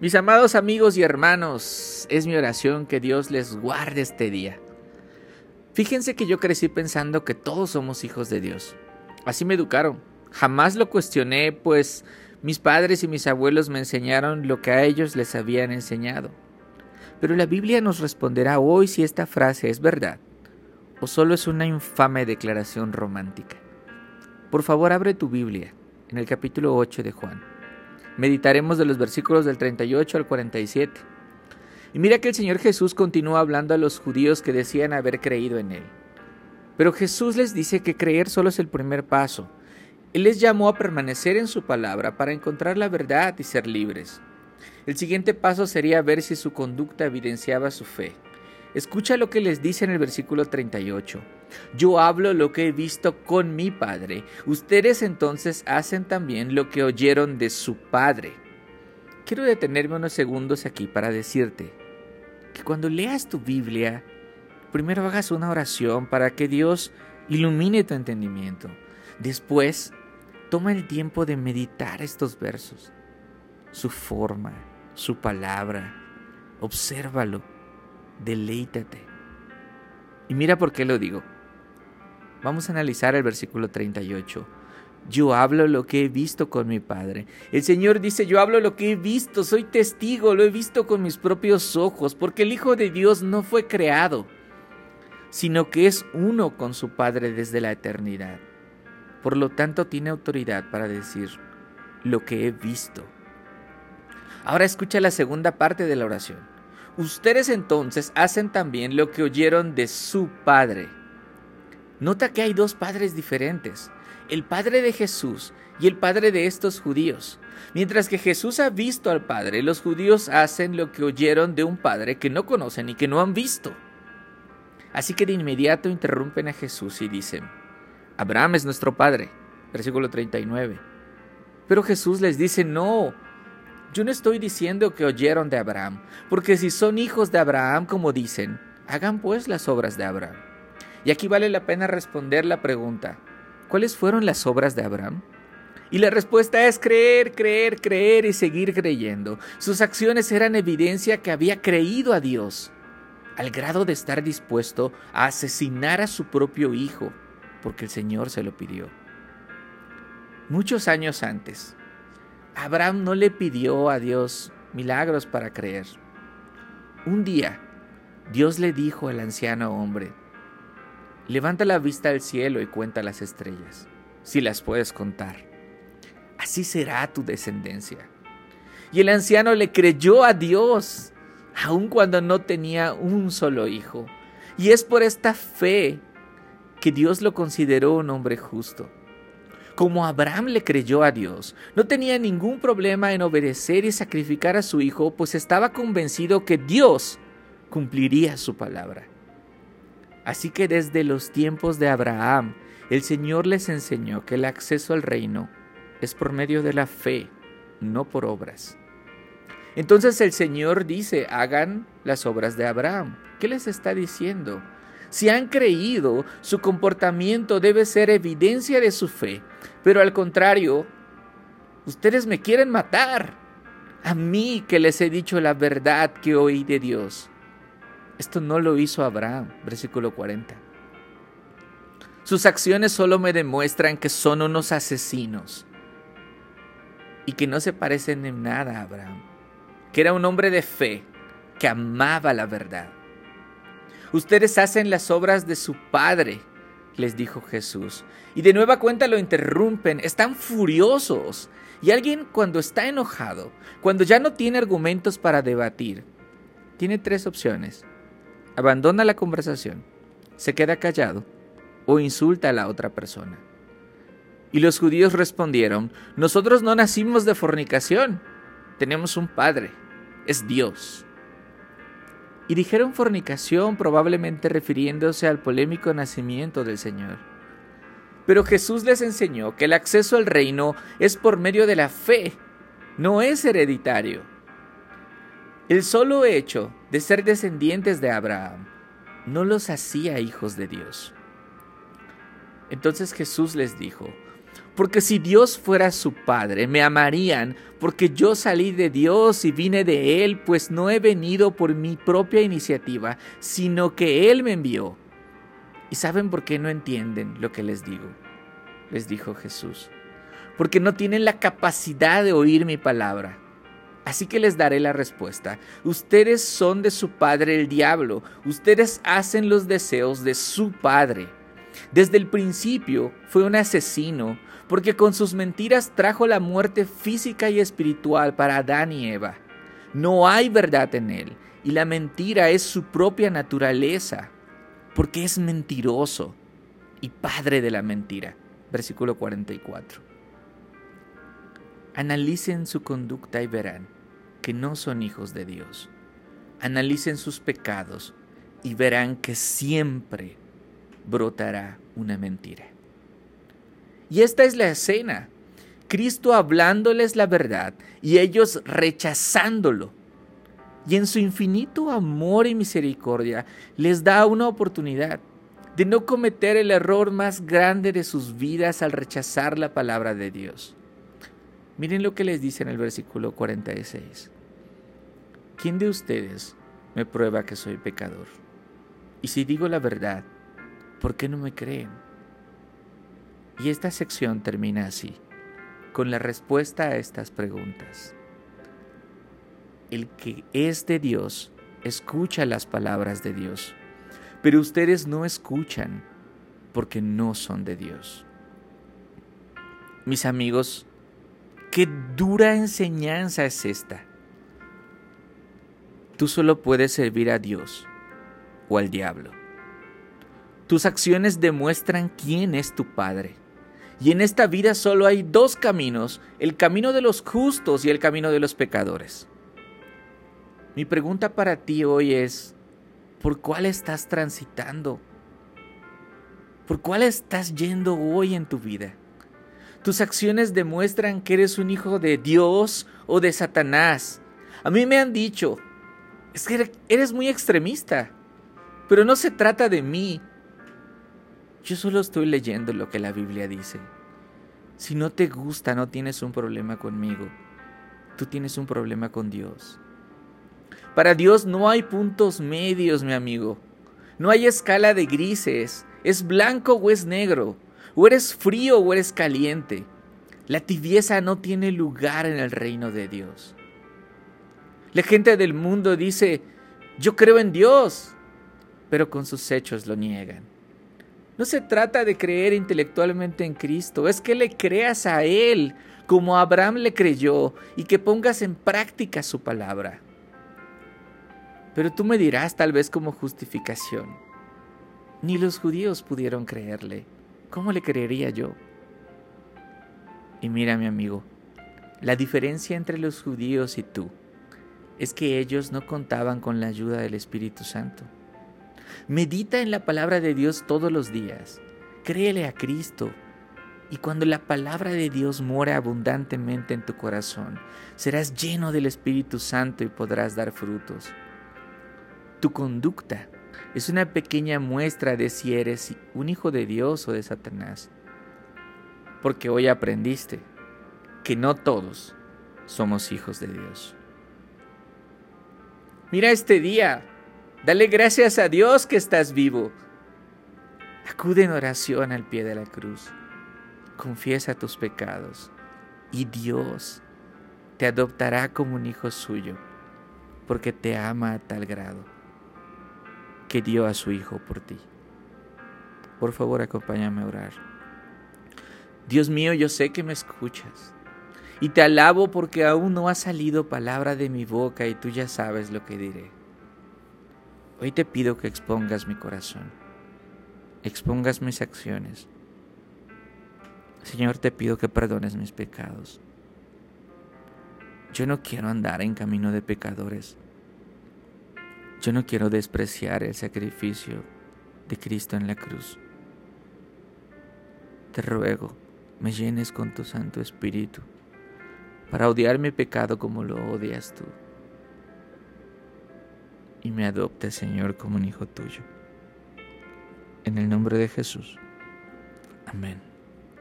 Mis amados amigos y hermanos, es mi oración que Dios les guarde este día. Fíjense que yo crecí pensando que todos somos hijos de Dios. Así me educaron. Jamás lo cuestioné, pues mis padres y mis abuelos me enseñaron lo que a ellos les habían enseñado. Pero la Biblia nos responderá hoy si esta frase es verdad o solo es una infame declaración romántica. Por favor, abre tu Biblia en el capítulo 8 de Juan. Meditaremos de los versículos del 38 al 47. Y mira que el Señor Jesús continúa hablando a los judíos que decían haber creído en Él. Pero Jesús les dice que creer solo es el primer paso. Él les llamó a permanecer en su palabra para encontrar la verdad y ser libres. El siguiente paso sería ver si su conducta evidenciaba su fe. Escucha lo que les dice en el versículo 38. Yo hablo lo que he visto con mi Padre. Ustedes entonces hacen también lo que oyeron de su Padre. Quiero detenerme unos segundos aquí para decirte que cuando leas tu Biblia, primero hagas una oración para que Dios ilumine tu entendimiento. Después, toma el tiempo de meditar estos versos, su forma, su palabra. Obsérvalo deleítate. Y mira por qué lo digo. Vamos a analizar el versículo 38. Yo hablo lo que he visto con mi Padre. El Señor dice, yo hablo lo que he visto, soy testigo, lo he visto con mis propios ojos, porque el Hijo de Dios no fue creado, sino que es uno con su Padre desde la eternidad. Por lo tanto, tiene autoridad para decir lo que he visto. Ahora escucha la segunda parte de la oración. Ustedes entonces hacen también lo que oyeron de su padre. Nota que hay dos padres diferentes, el padre de Jesús y el padre de estos judíos. Mientras que Jesús ha visto al Padre, los judíos hacen lo que oyeron de un Padre que no conocen y que no han visto. Así que de inmediato interrumpen a Jesús y dicen, Abraham es nuestro Padre. Versículo 39. Pero Jesús les dice, no, yo no estoy diciendo que oyeron de Abraham, porque si son hijos de Abraham como dicen, hagan pues las obras de Abraham. Y aquí vale la pena responder la pregunta, ¿cuáles fueron las obras de Abraham? Y la respuesta es creer, creer, creer y seguir creyendo. Sus acciones eran evidencia que había creído a Dios, al grado de estar dispuesto a asesinar a su propio hijo, porque el Señor se lo pidió. Muchos años antes, Abraham no le pidió a Dios milagros para creer. Un día, Dios le dijo al anciano hombre, levanta la vista al cielo y cuenta las estrellas, si las puedes contar. Así será tu descendencia. Y el anciano le creyó a Dios, aun cuando no tenía un solo hijo. Y es por esta fe que Dios lo consideró un hombre justo. Como Abraham le creyó a Dios, no tenía ningún problema en obedecer y sacrificar a su hijo, pues estaba convencido que Dios cumpliría su palabra. Así que desde los tiempos de Abraham, el Señor les enseñó que el acceso al reino es por medio de la fe, no por obras. Entonces el Señor dice, hagan las obras de Abraham. ¿Qué les está diciendo? Si han creído, su comportamiento debe ser evidencia de su fe. Pero al contrario, ustedes me quieren matar. A mí que les he dicho la verdad que oí de Dios. Esto no lo hizo Abraham, versículo 40. Sus acciones solo me demuestran que son unos asesinos y que no se parecen en nada a Abraham, que era un hombre de fe, que amaba la verdad. Ustedes hacen las obras de su Padre, les dijo Jesús. Y de nueva cuenta lo interrumpen, están furiosos. Y alguien cuando está enojado, cuando ya no tiene argumentos para debatir, tiene tres opciones. Abandona la conversación, se queda callado o insulta a la otra persona. Y los judíos respondieron, nosotros no nacimos de fornicación, tenemos un Padre, es Dios y dijeron fornicación probablemente refiriéndose al polémico nacimiento del Señor. Pero Jesús les enseñó que el acceso al reino es por medio de la fe, no es hereditario. El solo hecho de ser descendientes de Abraham no los hacía hijos de Dios. Entonces Jesús les dijo, Porque si Dios fuera su Padre, me amarían, porque yo salí de Dios y vine de Él, pues no he venido por mi propia iniciativa, sino que Él me envió. ¿Y saben por qué no entienden lo que les digo? Les dijo Jesús. Porque no tienen la capacidad de oír mi palabra. Así que les daré la respuesta. Ustedes son de su padre el diablo. Ustedes hacen los deseos de su padre. Desde el principio fue un asesino, porque con sus mentiras trajo la muerte física y espiritual para Adán y Eva. No hay verdad en él, y la mentira es su propia naturaleza, porque es mentiroso y padre de la mentira. Versículo 44. Analicen su conducta y verán que no son hijos de Dios. Analicen sus pecados y verán que siempre brotará una mentira. Y esta es la escena. Cristo hablándoles la verdad y ellos rechazándolo. Y en su infinito amor y misericordia les da una oportunidad de no cometer el error más grande de sus vidas al rechazar la palabra de Dios. Miren lo que les dice en el versículo 46. ¿Quién de ustedes me prueba que soy pecador? Y si digo la verdad, ¿por qué no me creen? Y esta sección termina así, con la respuesta a estas preguntas. El que es de Dios escucha las palabras de Dios, pero ustedes no escuchan porque no son de Dios. Mis amigos, qué dura enseñanza es esta. Tú solo puedes servir a Dios o al diablo. Tus acciones demuestran quién es tu Padre. Y en esta vida solo hay dos caminos, el camino de los justos y el camino de los pecadores. Mi pregunta para ti hoy es, ¿por cuál estás transitando? ¿Por cuál estás yendo hoy en tu vida? Tus acciones demuestran que eres un hijo de Dios o de Satanás. A mí me han dicho, es que eres muy extremista, pero no se trata de mí, yo solo estoy leyendo lo que la Biblia dice. Si no te gusta, no tienes un problema conmigo. Tú tienes un problema con Dios. Para Dios no hay puntos medios, mi amigo. No hay escala de grises. Es blanco o es negro. O eres frío o eres caliente. La tibieza no tiene lugar en el reino de Dios. La gente del mundo dice, yo creo en Dios, pero con sus hechos lo niegan. No se trata de creer intelectualmente en Cristo, es que le creas a Él como Abraham le creyó y que pongas en práctica su palabra. Pero tú me dirás tal vez como justificación, ni los judíos pudieron creerle, ¿cómo le creería yo? Y mira mi amigo, la diferencia entre los judíos y tú es que ellos no contaban con la ayuda del Espíritu Santo. Medita en la palabra de Dios todos los días. Créele a Cristo. Y cuando la palabra de Dios mora abundantemente en tu corazón, serás lleno del Espíritu Santo y podrás dar frutos. Tu conducta es una pequeña muestra de si eres un hijo de Dios o de Satanás. Porque hoy aprendiste que no todos somos hijos de Dios. Mira este día, Dale gracias a Dios que estás vivo. Acude en oración al pie de la cruz. Confiesa tus pecados y Dios te adoptará como un hijo suyo, porque te ama a tal grado que dio a su Hijo por ti. Por favor, acompáñame a orar. Dios mío, yo sé que me escuchas y te alabo porque aún no ha salido palabra de mi boca y tú ya sabes lo que diré. Hoy te pido que expongas mi corazón, expongas mis acciones. Señor, te pido que perdones mis pecados. Yo no quiero andar en camino de pecadores. Yo no quiero despreciar el sacrificio de Cristo en la cruz. Te ruego, me llenes con tu Santo Espíritu para odiar mi pecado como lo odias tú y me adopte, Señor, como un hijo tuyo. En el nombre de Jesús. Amén.